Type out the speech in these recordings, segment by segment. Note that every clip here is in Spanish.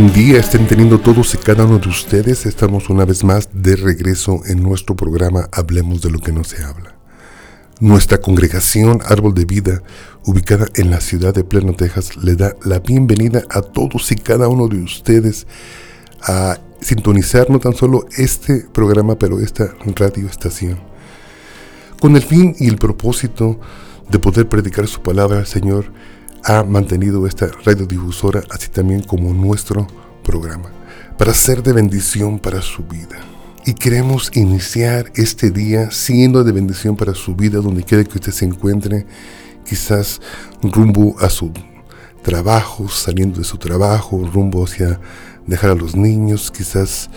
buen día estén teniendo todos y cada uno de ustedes. Estamos una vez más de regreso en nuestro programa Hablemos de lo que no se habla. Nuestra congregación Árbol de Vida, ubicada en la ciudad de Pleno, Texas, le da la bienvenida a todos y cada uno de ustedes a sintonizar no tan solo este programa, pero esta radioestación, con el fin y el propósito de poder predicar su palabra, Señor, ha mantenido esta radiodifusora, así también como nuestro programa, para ser de bendición para su vida. Y queremos iniciar este día siendo de bendición para su vida, donde quiera que usted se encuentre, quizás rumbo a su trabajo, saliendo de su trabajo, rumbo hacia dejar a los niños, quizás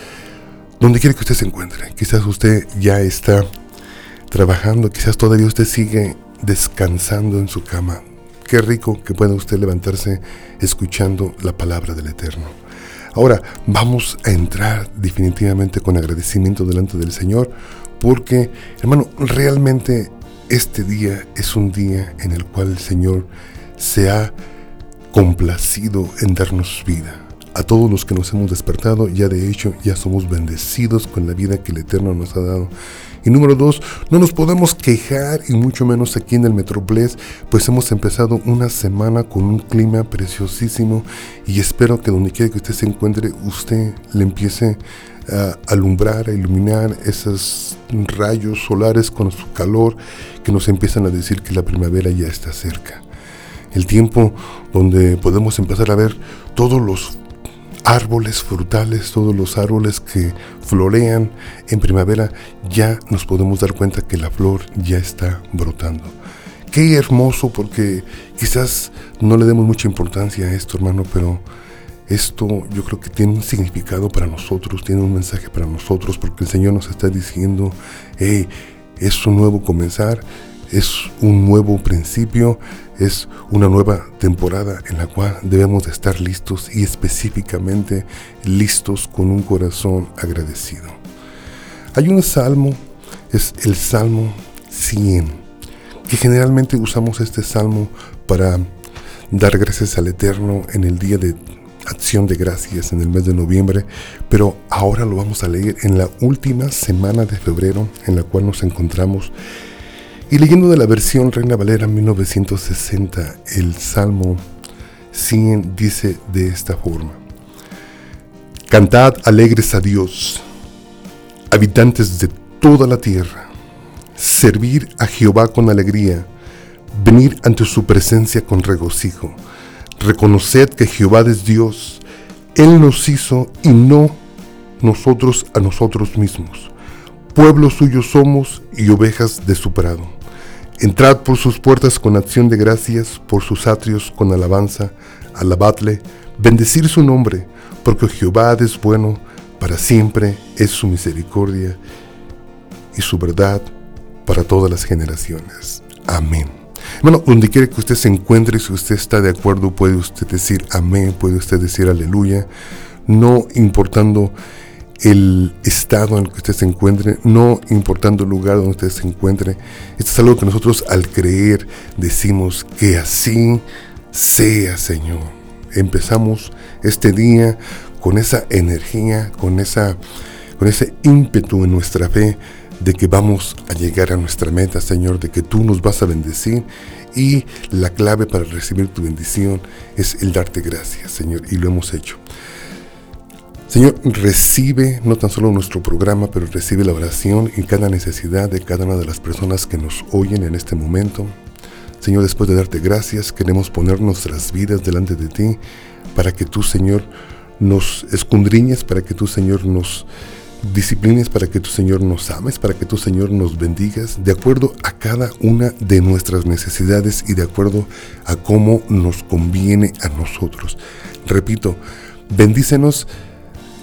donde quiera que usted se encuentre. Quizás usted ya está trabajando, quizás todavía usted sigue descansando en su cama, Qué rico que pueda usted levantarse escuchando la palabra del Eterno. Ahora vamos a entrar definitivamente con agradecimiento delante del Señor porque, hermano, realmente este día es un día en el cual el Señor se ha complacido en darnos vida. A todos los que nos hemos despertado, ya de hecho, ya somos bendecidos con la vida que el Eterno nos ha dado. Y número dos, no nos podemos quejar, y mucho menos aquí en el Metroplex, pues hemos empezado una semana con un clima preciosísimo y espero que donde quiera que usted se encuentre, usted le empiece a alumbrar, a iluminar esos rayos solares con su calor que nos empiezan a decir que la primavera ya está cerca. El tiempo donde podemos empezar a ver todos los árboles frutales, todos los árboles que florean en primavera, ya nos podemos dar cuenta que la flor ya está brotando. Qué hermoso porque quizás no le demos mucha importancia a esto, hermano, pero esto yo creo que tiene un significado para nosotros, tiene un mensaje para nosotros, porque el Señor nos está diciendo, hey, es un nuevo comenzar, es un nuevo principio, es una nueva temporada en la cual debemos de estar listos y específicamente listos con un corazón agradecido. Hay un salmo, es el Salmo 100, que generalmente usamos este salmo para dar gracias al Eterno en el día de acción de gracias en el mes de noviembre, pero ahora lo vamos a leer en la última semana de febrero en la cual nos encontramos y leyendo de la versión Reina Valera 1960, el Salmo 100 dice de esta forma. Cantad alegres a Dios, habitantes de toda la tierra. Servir a Jehová con alegría, venir ante su presencia con regocijo. Reconoced que Jehová es Dios, Él nos hizo y no nosotros a nosotros mismos. Pueblo suyo somos y ovejas de su prado. Entrad por sus puertas con acción de gracias, por sus atrios con alabanza, alabadle, bendecir su nombre, porque Jehová es bueno, para siempre es su misericordia y su verdad para todas las generaciones. Amén. Bueno, donde quiera que usted se encuentre, si usted está de acuerdo, puede usted decir amén, puede usted decir aleluya, no importando el estado en el que usted se encuentre, no importando el lugar donde usted se encuentre. Esto es algo que nosotros al creer decimos que así sea, Señor. Empezamos este día con esa energía, con, esa, con ese ímpetu en nuestra fe de que vamos a llegar a nuestra meta, Señor, de que tú nos vas a bendecir y la clave para recibir tu bendición es el darte gracias, Señor, y lo hemos hecho. Señor, recibe no tan solo nuestro programa, pero recibe la oración y cada necesidad de cada una de las personas que nos oyen en este momento. Señor, después de darte gracias, queremos poner nuestras vidas delante de ti para que tú, Señor, nos escondriñes, para que tú, Señor, nos disciplines, para que tú, Señor, nos ames, para que tú, Señor, nos bendigas de acuerdo a cada una de nuestras necesidades y de acuerdo a cómo nos conviene a nosotros. Repito, bendícenos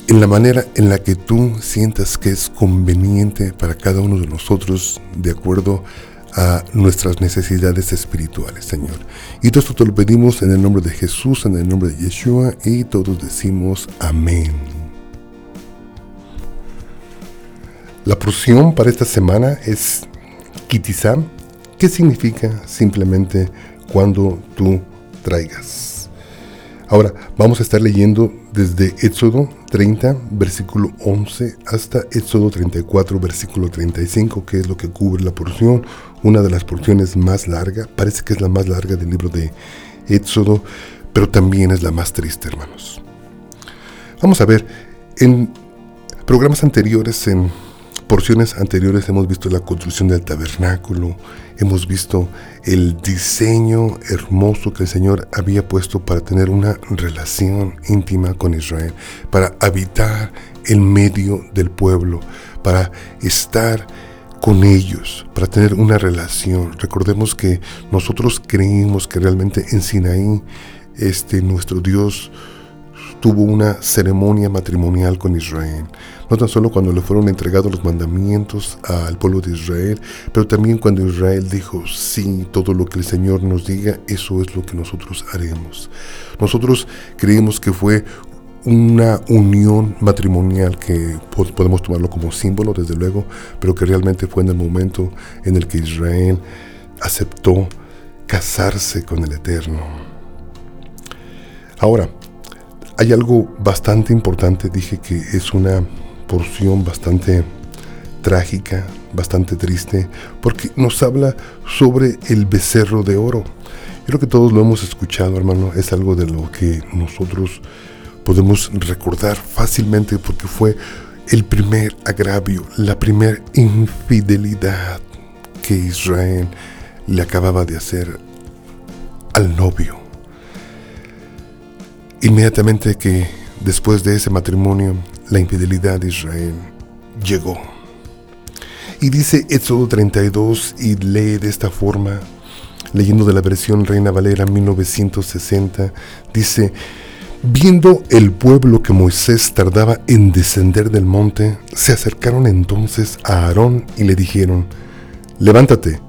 en la manera en la que tú sientas que es conveniente para cada uno de nosotros de acuerdo a nuestras necesidades espirituales, Señor. Y todo esto te lo pedimos en el nombre de Jesús, en el nombre de Yeshua, y todos decimos amén. La porción para esta semana es Kitizam, que significa simplemente cuando tú traigas. Ahora, vamos a estar leyendo desde Éxodo 30, versículo 11, hasta Éxodo 34, versículo 35, que es lo que cubre la porción, una de las porciones más largas, parece que es la más larga del libro de Éxodo, pero también es la más triste, hermanos. Vamos a ver, en programas anteriores, en porciones anteriores hemos visto la construcción del tabernáculo, hemos visto el diseño hermoso que el Señor había puesto para tener una relación íntima con Israel, para habitar en medio del pueblo, para estar con ellos, para tener una relación. Recordemos que nosotros creímos que realmente en Sinaí este nuestro Dios tuvo una ceremonia matrimonial con Israel. No tan solo cuando le fueron entregados los mandamientos al pueblo de Israel, pero también cuando Israel dijo, sí, todo lo que el Señor nos diga, eso es lo que nosotros haremos. Nosotros creemos que fue una unión matrimonial que podemos tomarlo como símbolo, desde luego, pero que realmente fue en el momento en el que Israel aceptó casarse con el Eterno. Ahora, hay algo bastante importante, dije que es una porción bastante trágica, bastante triste, porque nos habla sobre el becerro de oro. Creo que todos lo hemos escuchado, hermano, es algo de lo que nosotros podemos recordar fácilmente porque fue el primer agravio, la primera infidelidad que Israel le acababa de hacer al novio. Inmediatamente que después de ese matrimonio, la infidelidad de Israel llegó. Y dice Éxodo 32 y lee de esta forma, leyendo de la versión Reina Valera 1960, dice, Viendo el pueblo que Moisés tardaba en descender del monte, se acercaron entonces a Aarón y le dijeron, Levántate,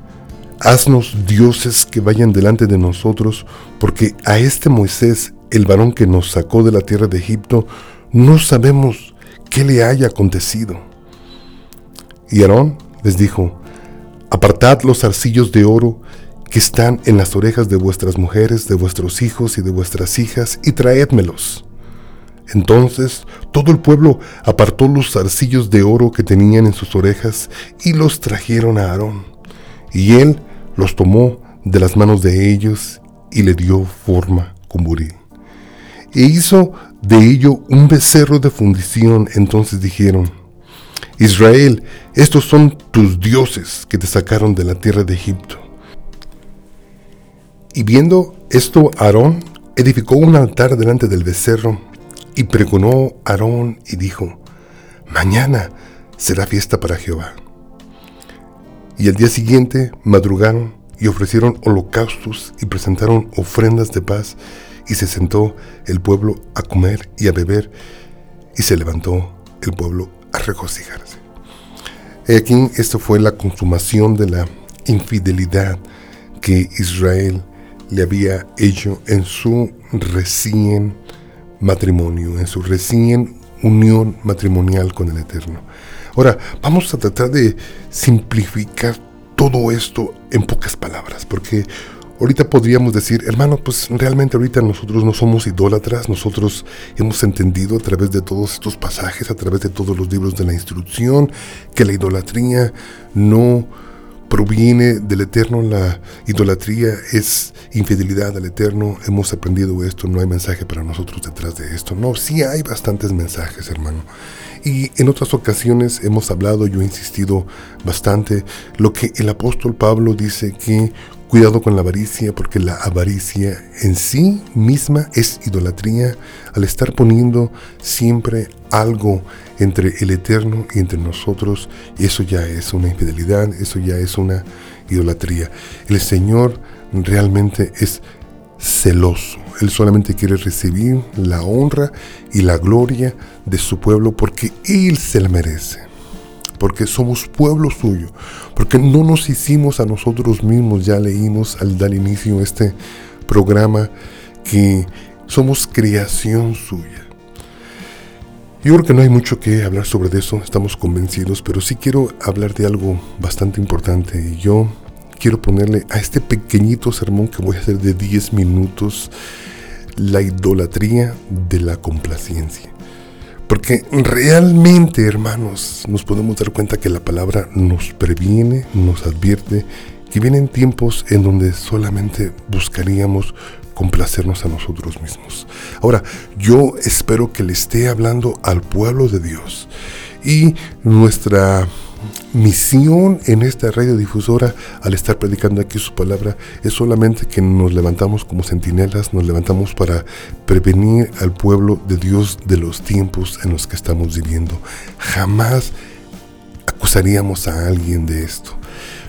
haznos dioses que vayan delante de nosotros, porque a este Moisés el varón que nos sacó de la tierra de Egipto, no sabemos qué le haya acontecido. Y Aarón les dijo, apartad los arcillos de oro que están en las orejas de vuestras mujeres, de vuestros hijos y de vuestras hijas, y traédmelos. Entonces todo el pueblo apartó los arcillos de oro que tenían en sus orejas y los trajeron a Aarón. Y él los tomó de las manos de ellos y le dio forma con buril e hizo de ello un becerro de fundición. Entonces dijeron, Israel, estos son tus dioses que te sacaron de la tierra de Egipto. Y viendo esto, Aarón edificó un altar delante del becerro y pregonó Aarón y dijo, mañana será fiesta para Jehová. Y al día siguiente madrugaron y ofrecieron holocaustos y presentaron ofrendas de paz y se sentó el pueblo a comer y a beber, y se levantó el pueblo a regocijarse. Aquí esto fue la consumación de la infidelidad que Israel le había hecho en su recién matrimonio, en su recién unión matrimonial con el Eterno. Ahora, vamos a tratar de simplificar todo esto en pocas palabras, porque Ahorita podríamos decir, hermano, pues realmente ahorita nosotros no somos idólatras, nosotros hemos entendido a través de todos estos pasajes, a través de todos los libros de la instrucción, que la idolatría no proviene del Eterno, la idolatría es infidelidad al Eterno, hemos aprendido esto, no hay mensaje para nosotros detrás de esto. No, sí hay bastantes mensajes, hermano. Y en otras ocasiones hemos hablado, yo he insistido bastante, lo que el apóstol Pablo dice que Cuidado con la avaricia porque la avaricia en sí misma es idolatría al estar poniendo siempre algo entre el eterno y entre nosotros y eso ya es una infidelidad, eso ya es una idolatría. El Señor realmente es celoso. Él solamente quiere recibir la honra y la gloria de su pueblo porque Él se la merece porque somos pueblo suyo, porque no nos hicimos a nosotros mismos, ya leímos al dar inicio a este programa que somos creación suya. Yo creo que no hay mucho que hablar sobre eso, estamos convencidos, pero sí quiero hablar de algo bastante importante y yo quiero ponerle a este pequeñito sermón que voy a hacer de 10 minutos la idolatría de la complacencia. Porque realmente, hermanos, nos podemos dar cuenta que la palabra nos previene, nos advierte que vienen tiempos en donde solamente buscaríamos complacernos a nosotros mismos. Ahora, yo espero que le esté hablando al pueblo de Dios y nuestra misión en esta radiodifusora al estar predicando aquí su palabra es solamente que nos levantamos como centinelas, nos levantamos para prevenir al pueblo de Dios de los tiempos en los que estamos viviendo. Jamás acusaríamos a alguien de esto.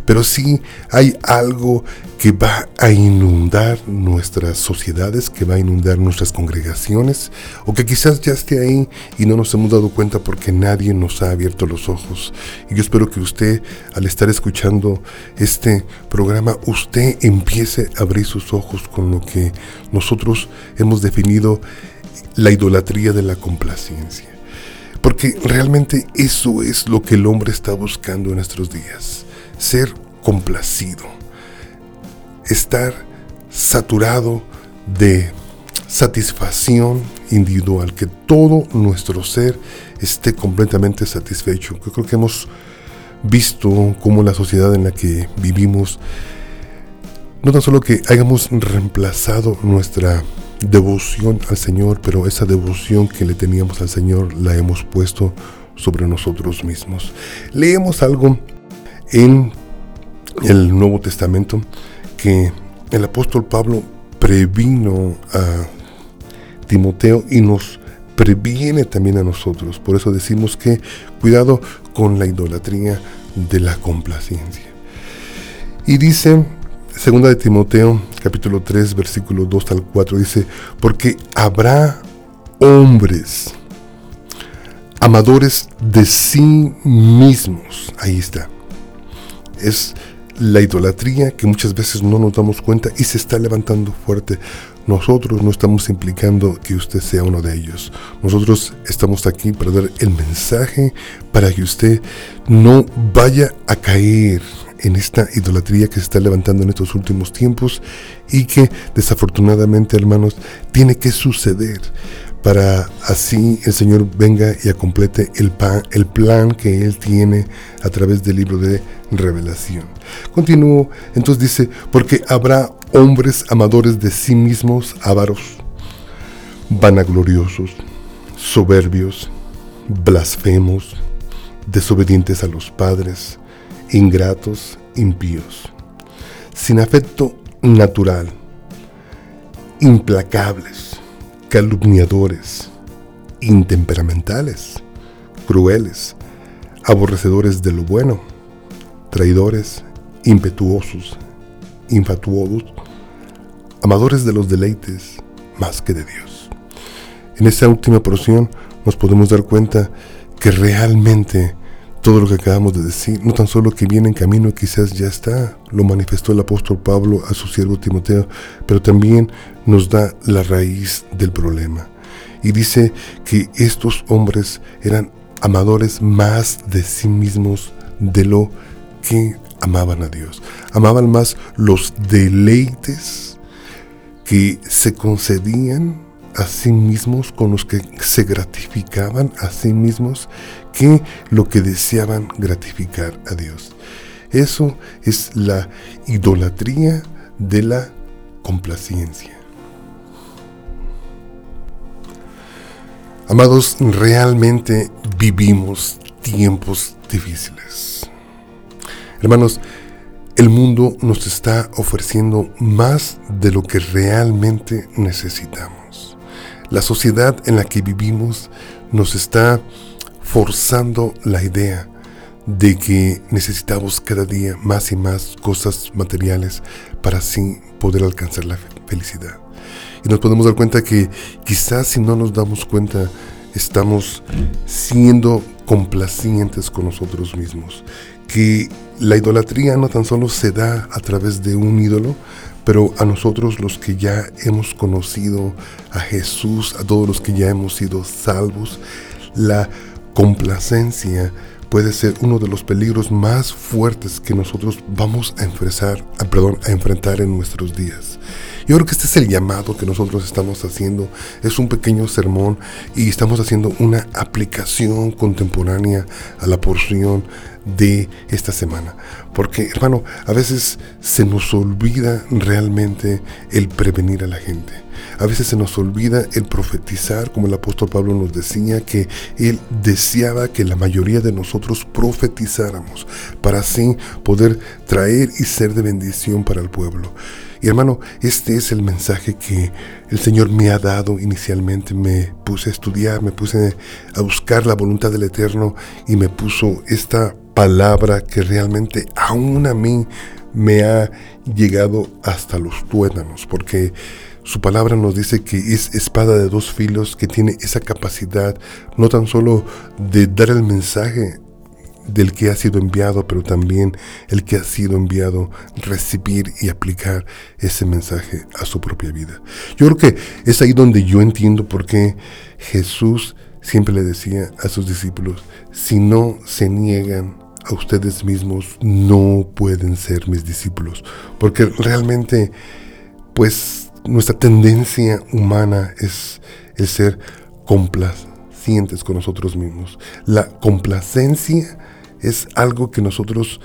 Pero sí hay algo que va a inundar nuestras sociedades, que va a inundar nuestras congregaciones, o que quizás ya esté ahí y no nos hemos dado cuenta porque nadie nos ha abierto los ojos. Y yo espero que usted, al estar escuchando este programa, usted empiece a abrir sus ojos con lo que nosotros hemos definido la idolatría de la complacencia. Porque realmente eso es lo que el hombre está buscando en nuestros días ser complacido, estar saturado de satisfacción individual, que todo nuestro ser esté completamente satisfecho. Yo creo que hemos visto cómo la sociedad en la que vivimos, no tan solo que hayamos reemplazado nuestra devoción al Señor, pero esa devoción que le teníamos al Señor la hemos puesto sobre nosotros mismos. Leemos algo en el Nuevo Testamento que el apóstol Pablo previno a Timoteo y nos previene también a nosotros. Por eso decimos que cuidado con la idolatría de la complacencia. Y dice, segunda de Timoteo, capítulo 3, versículo 2 al 4, dice, porque habrá hombres amadores de sí mismos. Ahí está es la idolatría que muchas veces no nos damos cuenta y se está levantando fuerte. Nosotros no estamos implicando que usted sea uno de ellos. Nosotros estamos aquí para dar el mensaje para que usted no vaya a caer en esta idolatría que se está levantando en estos últimos tiempos y que desafortunadamente, hermanos, tiene que suceder para así el Señor venga y complete el, el plan que Él tiene a través del libro de revelación. Continúo, entonces dice, porque habrá hombres amadores de sí mismos, avaros, vanagloriosos, soberbios, blasfemos, desobedientes a los padres, ingratos, impíos, sin afecto natural, implacables, calumniadores, intemperamentales, crueles, aborrecedores de lo bueno, traidores, impetuosos, infatuosos, amadores de los deleites más que de Dios. En esta última porción nos podemos dar cuenta que realmente todo lo que acabamos de decir, no tan solo que viene en camino, quizás ya está, lo manifestó el apóstol Pablo a su siervo Timoteo, pero también nos da la raíz del problema. Y dice que estos hombres eran amadores más de sí mismos de lo que amaban a Dios. Amaban más los deleites que se concedían a sí mismos, con los que se gratificaban a sí mismos, que lo que deseaban gratificar a Dios. Eso es la idolatría de la complacencia. Amados, realmente vivimos tiempos difíciles. Hermanos, el mundo nos está ofreciendo más de lo que realmente necesitamos. La sociedad en la que vivimos nos está forzando la idea de que necesitamos cada día más y más cosas materiales para así poder alcanzar la felicidad. Y nos podemos dar cuenta que quizás si no nos damos cuenta, estamos siendo complacientes con nosotros mismos. Que la idolatría no tan solo se da a través de un ídolo, pero a nosotros los que ya hemos conocido a Jesús, a todos los que ya hemos sido salvos, la complacencia puede ser uno de los peligros más fuertes que nosotros vamos a enfrentar, perdón, a enfrentar en nuestros días. Yo creo que este es el llamado que nosotros estamos haciendo. Es un pequeño sermón y estamos haciendo una aplicación contemporánea a la porción de esta semana. Porque, hermano, a veces se nos olvida realmente el prevenir a la gente. A veces se nos olvida el profetizar, como el apóstol Pablo nos decía, que él deseaba que la mayoría de nosotros profetizáramos, para así poder traer y ser de bendición para el pueblo. Y hermano, este es el mensaje que el Señor me ha dado inicialmente. Me puse a estudiar, me puse a buscar la voluntad del Eterno y me puso esta palabra que realmente aún a mí me ha llegado hasta los tuétanos, porque su palabra nos dice que es espada de dos filos que tiene esa capacidad no tan solo de dar el mensaje del que ha sido enviado, pero también el que ha sido enviado recibir y aplicar ese mensaje a su propia vida. Yo creo que es ahí donde yo entiendo por qué Jesús siempre le decía a sus discípulos, si no se niegan a ustedes mismos, no pueden ser mis discípulos, porque realmente, pues, nuestra tendencia humana es el ser complacientes con nosotros mismos. La complacencia es algo que nosotros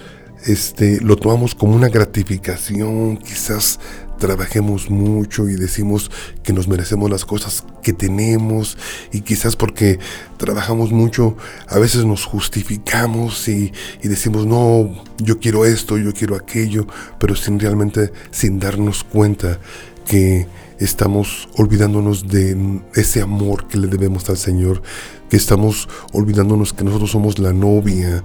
este, lo tomamos como una gratificación, quizás trabajemos mucho y decimos que nos merecemos las cosas que tenemos y quizás porque trabajamos mucho a veces nos justificamos y, y, decimos no, yo quiero esto, yo quiero aquello, pero sin realmente, sin darnos cuenta que estamos olvidándonos de ese amor que le debemos al Señor, que estamos olvidándonos que nosotros somos la novia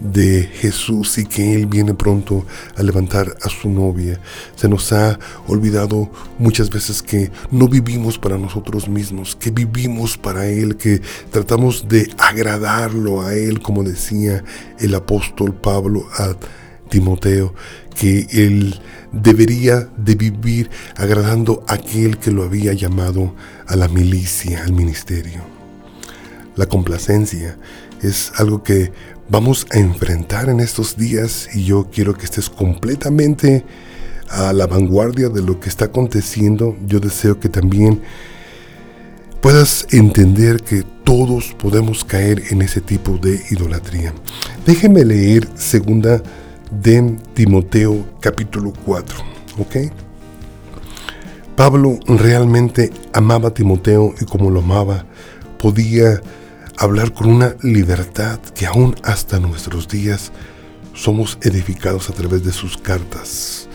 de Jesús y que Él viene pronto a levantar a su novia. Se nos ha olvidado muchas veces que no vivimos para nosotros mismos, que vivimos para Él, que tratamos de agradarlo a Él, como decía el apóstol Pablo a Timoteo, que Él debería de vivir agradando a aquel que lo había llamado a la milicia, al ministerio. La complacencia es algo que vamos a enfrentar en estos días y yo quiero que estés completamente a la vanguardia de lo que está aconteciendo. Yo deseo que también puedas entender que todos podemos caer en ese tipo de idolatría. Déjenme leer segunda de Timoteo capítulo 4, ¿ok? Pablo realmente amaba a Timoteo y como lo amaba, podía hablar con una libertad que aún hasta nuestros días somos edificados a través de sus cartas.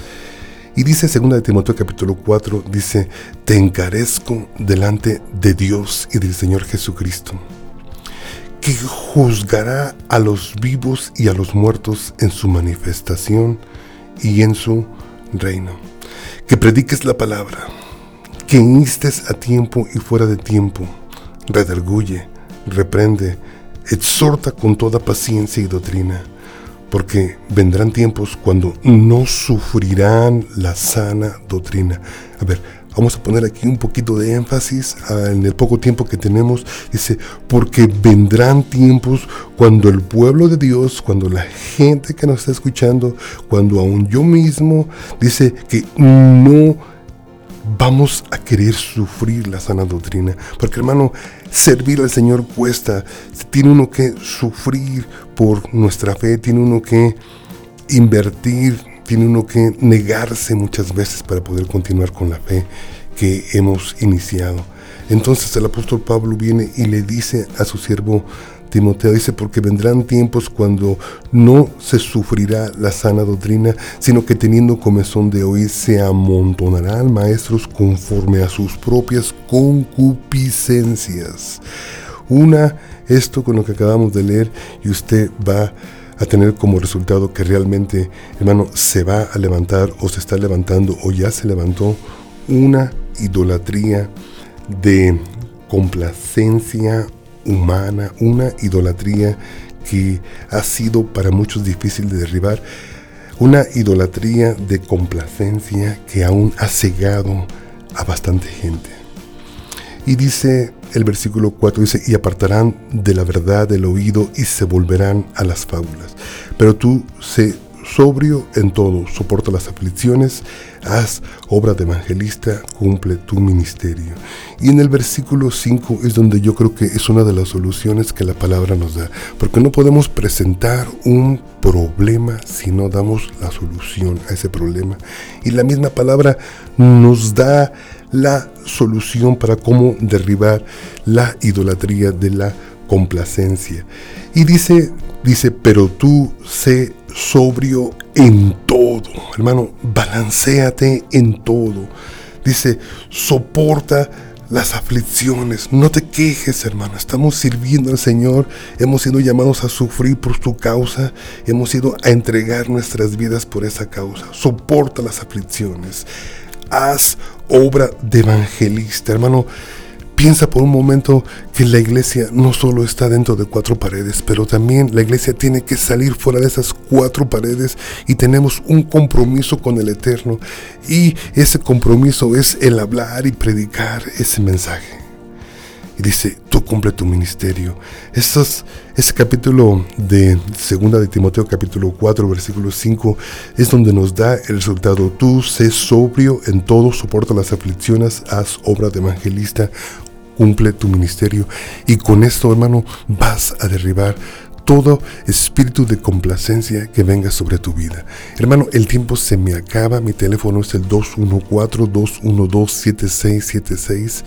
Y dice 2 de Timoteo capítulo 4, dice, te encarezco delante de Dios y del Señor Jesucristo que juzgará a los vivos y a los muertos en su manifestación y en su reino. Que prediques la palabra, que instes a tiempo y fuera de tiempo, redarguye, reprende, exhorta con toda paciencia y doctrina, porque vendrán tiempos cuando no sufrirán la sana doctrina. A ver, Vamos a poner aquí un poquito de énfasis ah, en el poco tiempo que tenemos. Dice, porque vendrán tiempos cuando el pueblo de Dios, cuando la gente que nos está escuchando, cuando aún yo mismo, dice que no vamos a querer sufrir la sana doctrina. Porque hermano, servir al Señor cuesta. Tiene uno que sufrir por nuestra fe, tiene uno que invertir tiene uno que negarse muchas veces para poder continuar con la fe que hemos iniciado. Entonces el apóstol Pablo viene y le dice a su siervo Timoteo, dice, porque vendrán tiempos cuando no se sufrirá la sana doctrina, sino que teniendo comezón de oír se amontonarán maestros conforme a sus propias concupiscencias. Una, esto con lo que acabamos de leer, y usted va a tener como resultado que realmente, hermano, se va a levantar o se está levantando o ya se levantó una idolatría de complacencia humana, una idolatría que ha sido para muchos difícil de derribar, una idolatría de complacencia que aún ha cegado a bastante gente. Y dice el versículo 4 dice, y apartarán de la verdad del oído y se volverán a las fábulas. Pero tú sé sobrio en todo, soporta las aflicciones, haz obra de evangelista, cumple tu ministerio. Y en el versículo 5 es donde yo creo que es una de las soluciones que la palabra nos da, porque no podemos presentar un problema si no damos la solución a ese problema. Y la misma palabra nos da la solución para cómo derribar la idolatría de la complacencia. Y dice, dice, pero tú sé sobrio en todo. Hermano, balanceate en todo. Dice, soporta las aflicciones. No te quejes, hermano. Estamos sirviendo al Señor. Hemos sido llamados a sufrir por tu causa. Hemos ido a entregar nuestras vidas por esa causa. Soporta las aflicciones. Haz obra de evangelista, hermano. Piensa por un momento que la iglesia no solo está dentro de cuatro paredes, pero también la iglesia tiene que salir fuera de esas cuatro paredes y tenemos un compromiso con el Eterno. Y ese compromiso es el hablar y predicar ese mensaje. Y dice, tú cumple tu ministerio. Estos, ese capítulo de segunda de Timoteo, capítulo 4, versículo 5, es donde nos da el resultado. Tú sé sobrio en todo, soporta las aflicciones, haz obra de evangelista, cumple tu ministerio y con esto, hermano, vas a derribar todo espíritu de complacencia que venga sobre tu vida. Hermano, el tiempo se me acaba, mi teléfono es el 214-212-7676.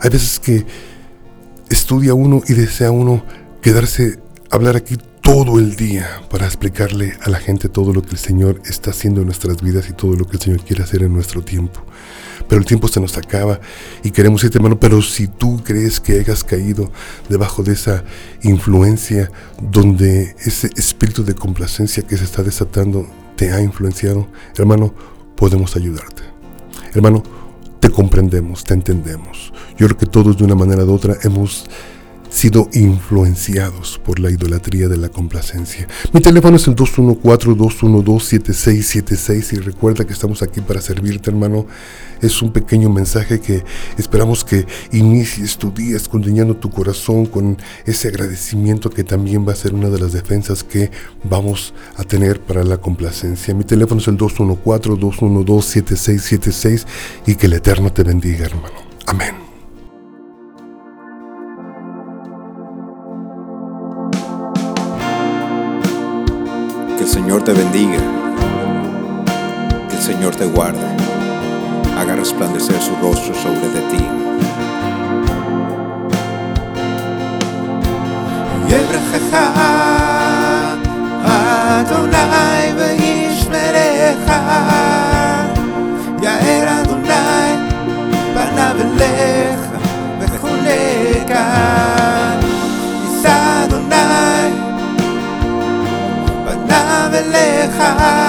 Hay veces que estudia uno y desea uno quedarse, hablar aquí todo el día para explicarle a la gente todo lo que el Señor está haciendo en nuestras vidas y todo lo que el Señor quiere hacer en nuestro tiempo pero el tiempo se nos acaba y queremos irte, hermano, pero si tú crees que hayas caído debajo de esa influencia donde ese espíritu de complacencia que se está desatando te ha influenciado, hermano, podemos ayudarte. Hermano, te comprendemos, te entendemos. Yo creo que todos de una manera u otra hemos sido influenciados por la idolatría de la complacencia. Mi teléfono es el 214-212-7676 y recuerda que estamos aquí para servirte, hermano. Es un pequeño mensaje que esperamos que inicies tu día escudriñando tu corazón con ese agradecimiento que también va a ser una de las defensas que vamos a tener para la complacencia. Mi teléfono es el 214-212-7676 y que el Eterno te bendiga, hermano. Amén. Señor te bendiga. Que el Señor te guarde. Haga resplandecer su rostro sobre de ti. יברכך אדוני וישמרך 海